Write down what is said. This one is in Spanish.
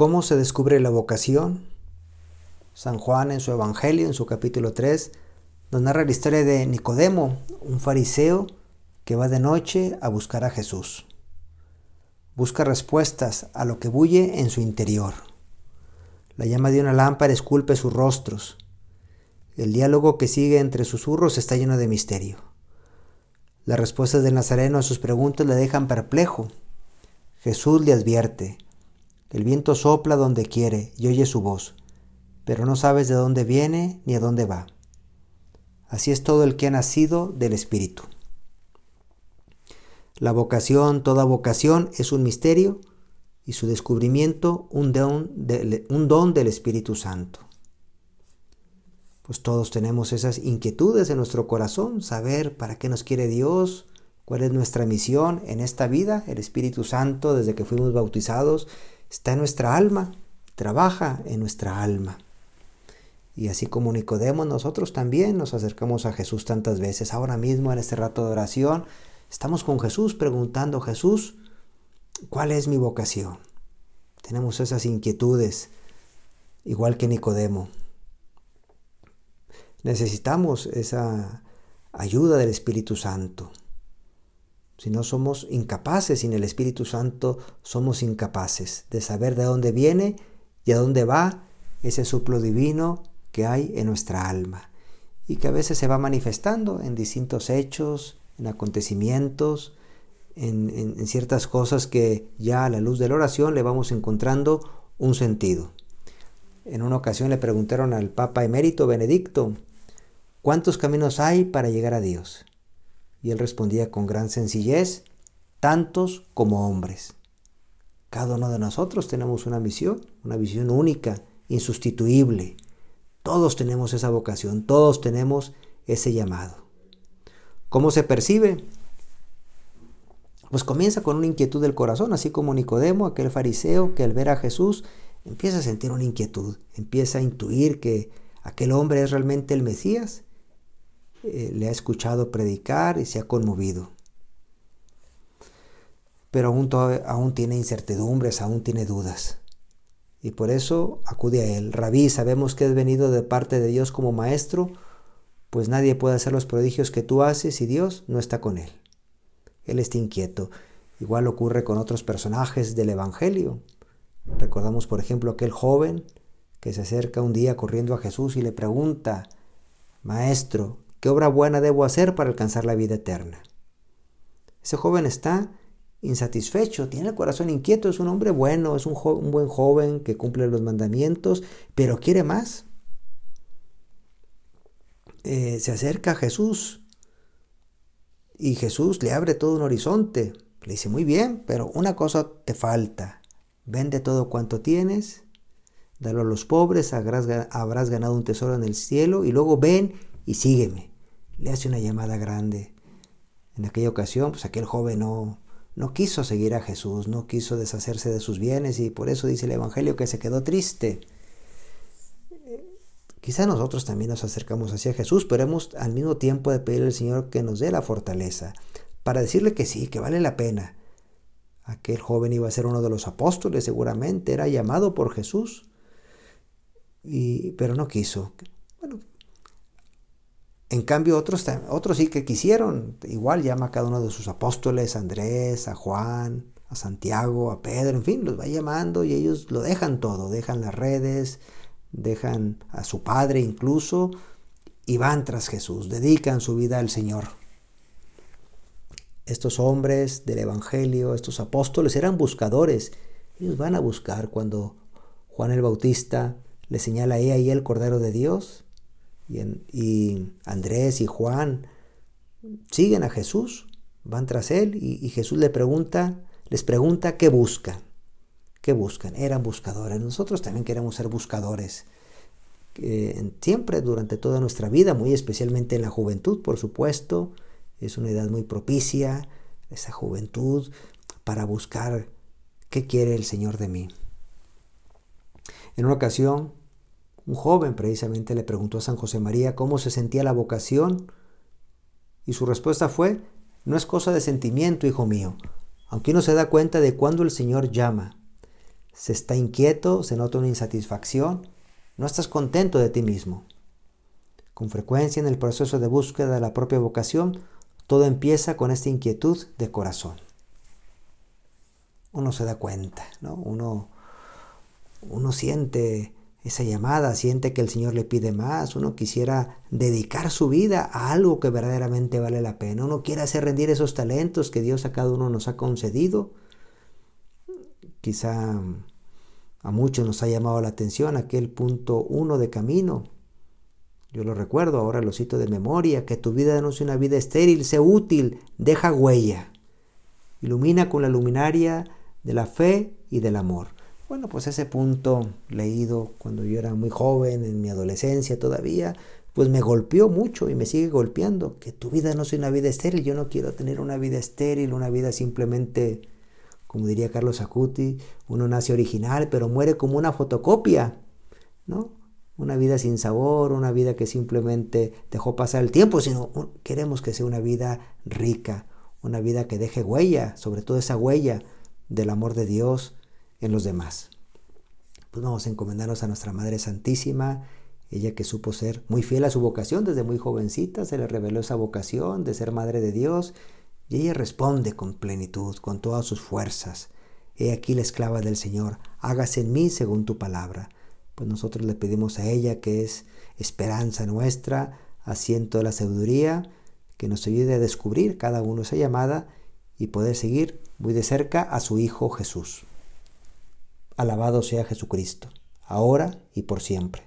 ¿Cómo se descubre la vocación? San Juan en su Evangelio, en su capítulo 3, nos narra la historia de Nicodemo, un fariseo que va de noche a buscar a Jesús. Busca respuestas a lo que bulle en su interior. La llama de una lámpara esculpe sus rostros. El diálogo que sigue entre susurros está lleno de misterio. Las respuestas del Nazareno a sus preguntas le dejan perplejo. Jesús le advierte, el viento sopla donde quiere y oye su voz, pero no sabes de dónde viene ni a dónde va. Así es todo el que ha nacido del Espíritu. La vocación, toda vocación, es un misterio y su descubrimiento un don, un don del Espíritu Santo. Pues todos tenemos esas inquietudes en nuestro corazón, saber para qué nos quiere Dios, cuál es nuestra misión en esta vida. El Espíritu Santo, desde que fuimos bautizados, está en nuestra alma, trabaja en nuestra alma. Y así como Nicodemo, nosotros también nos acercamos a Jesús tantas veces. Ahora mismo, en este rato de oración, estamos con Jesús preguntando, Jesús, ¿cuál es mi vocación? Tenemos esas inquietudes, igual que Nicodemo. Necesitamos esa ayuda del Espíritu Santo. Si no somos incapaces, sin el Espíritu Santo somos incapaces de saber de dónde viene y a dónde va ese soplo divino que hay en nuestra alma y que a veces se va manifestando en distintos hechos, en acontecimientos, en, en, ciertas cosas que ya a la luz de la oración le vamos encontrando un sentido. En una ocasión le preguntaron al Papa emérito Benedicto, ¿Cuántos caminos hay para llegar a Dios? Y él respondía con gran sencillez, tantos como hombres. Cada uno de nosotros tenemos una misión, una visión única, insustituible. Todos tenemos esa vocación, todos tenemos ese llamado. ¿Cómo se percibe? Pues comienza con una inquietud del corazón, así como Nicodemo, aquel fariseo que al ver a Jesús empieza a sentir una inquietud, empieza a intuir que aquel hombre es realmente el Mesías eh, le ha escuchado predicar y se ha conmovido. Pero aún, aún tiene incertidumbres, aún tiene dudas. Y por eso acude a él. Rabí, sabemos que has venido de parte de Dios como maestro, pues nadie puede hacer los prodigios que tú haces si Dios no está con él. Él está inquieto. Igual ocurre con otros personajes del Evangelio. Recordamos, por ejemplo, aquel joven que se acerca un día corriendo a Jesús y le pregunta, Maestro, ¿Qué obra buena debo hacer para alcanzar la vida eterna? Ese joven está insatisfecho, tiene el corazón inquieto, es un hombre bueno, es un, buen joven que cumple los mandamientos, pero quiere más. Eh, se acerca a Jesús y Jesús le abre todo un horizonte. Le dice, muy bien, pero una cosa te falta. Vende todo cuanto tienes, dalo a los pobres, habrás ganado un tesoro en el cielo y luego ven y sígueme le hace una llamada grande. En aquella ocasión, pues aquel joven no, no quiso seguir a Jesús, no quiso deshacerse de sus bienes y por eso dice el Evangelio que se quedó triste. Quizá nosotros también nos acercamos hacia Jesús, pero hemos al mismo tiempo de pedirle al Señor que nos dé la fortaleza para decirle que sí, que vale la pena. Aquel joven iba a ser uno de los apóstoles, seguramente era llamado por Jesús, y, pero no quiso. En cambio, otros, otros sí que quisieron. Igual llama a cada uno de sus apóstoles, a Andrés, a Juan, a Santiago, a Pedro, en fin, los va llamando y ellos lo dejan todo. Dejan las redes, dejan a su padre incluso y van tras Jesús, dedican su vida al Señor. Estos hombres del Evangelio, estos apóstoles eran buscadores. Ellos van a buscar cuando Juan el Bautista le señala ahí, ahí el Cordero de Dios y, Andrés y Juan siguen a Jesús, van tras él y, Jesús le pregunta, les pregunta qué buscan. ¿Qué buscan? Eran buscadores. Nosotros también queremos ser buscadores. siempre durante toda nuestra vida, muy especialmente en la juventud, por supuesto, es una edad muy propicia, esa juventud, para buscar qué quiere el Señor de mí. En una ocasión, un joven precisamente le preguntó a San José María cómo se sentía la vocación y su respuesta fue, no es cosa de sentimiento, hijo mío, aunque uno se da cuenta de cuando el Señor llama. se está inquieto, se nota una insatisfacción, no estás contento de ti mismo. Con frecuencia en el proceso de búsqueda de la propia vocación, todo empieza con esta inquietud de corazón. Uno se da cuenta, ¿no? Uno, uno siente esa llamada, siente que el Señor le pide más, uno quisiera dedicar su vida a algo que verdaderamente vale la pena, uno quiere hacer rendir esos talentos que Dios a cada uno nos ha concedido. Quizá a muchos nos ha llamado la atención aquel punto uno de camino. Yo lo recuerdo, ahora lo cito de memoria, que tu vida no sea una vida estéril, sea útil, deja huella. Ilumina con la luminaria de la fe y del amor. Bueno, pues ese punto leído cuando yo era muy joven, en mi adolescencia todavía, pues me golpeó mucho y me sigue golpeando. Que tu vida no sea una vida estéril. Yo no quiero tener una vida estéril, una vida simplemente, como diría Carlos Acuti, uno nace original, pero muere como una fotocopia, ¿no? Una vida sin sabor, una vida que simplemente dejó pasar el tiempo, sino queremos que sea una vida rica, una vida que deje huella, sobre todo esa huella del amor de Dios, en los demás. Pues vamos a encomendarnos a nuestra Madre Santísima, ella que supo ser muy fiel a su vocación desde muy jovencita, se le reveló esa vocación de ser Madre de Dios, y ella responde con plenitud, con todas sus fuerzas. He aquí la esclava del Señor, hágase en mí según tu palabra. Pues nosotros le pedimos a ella, que es esperanza nuestra, asiento de la sabiduría, que nos ayude a descubrir cada uno esa llamada y poder seguir muy de cerca a su Hijo Jesús. Alabado sea Jesucristo, ahora y por siempre.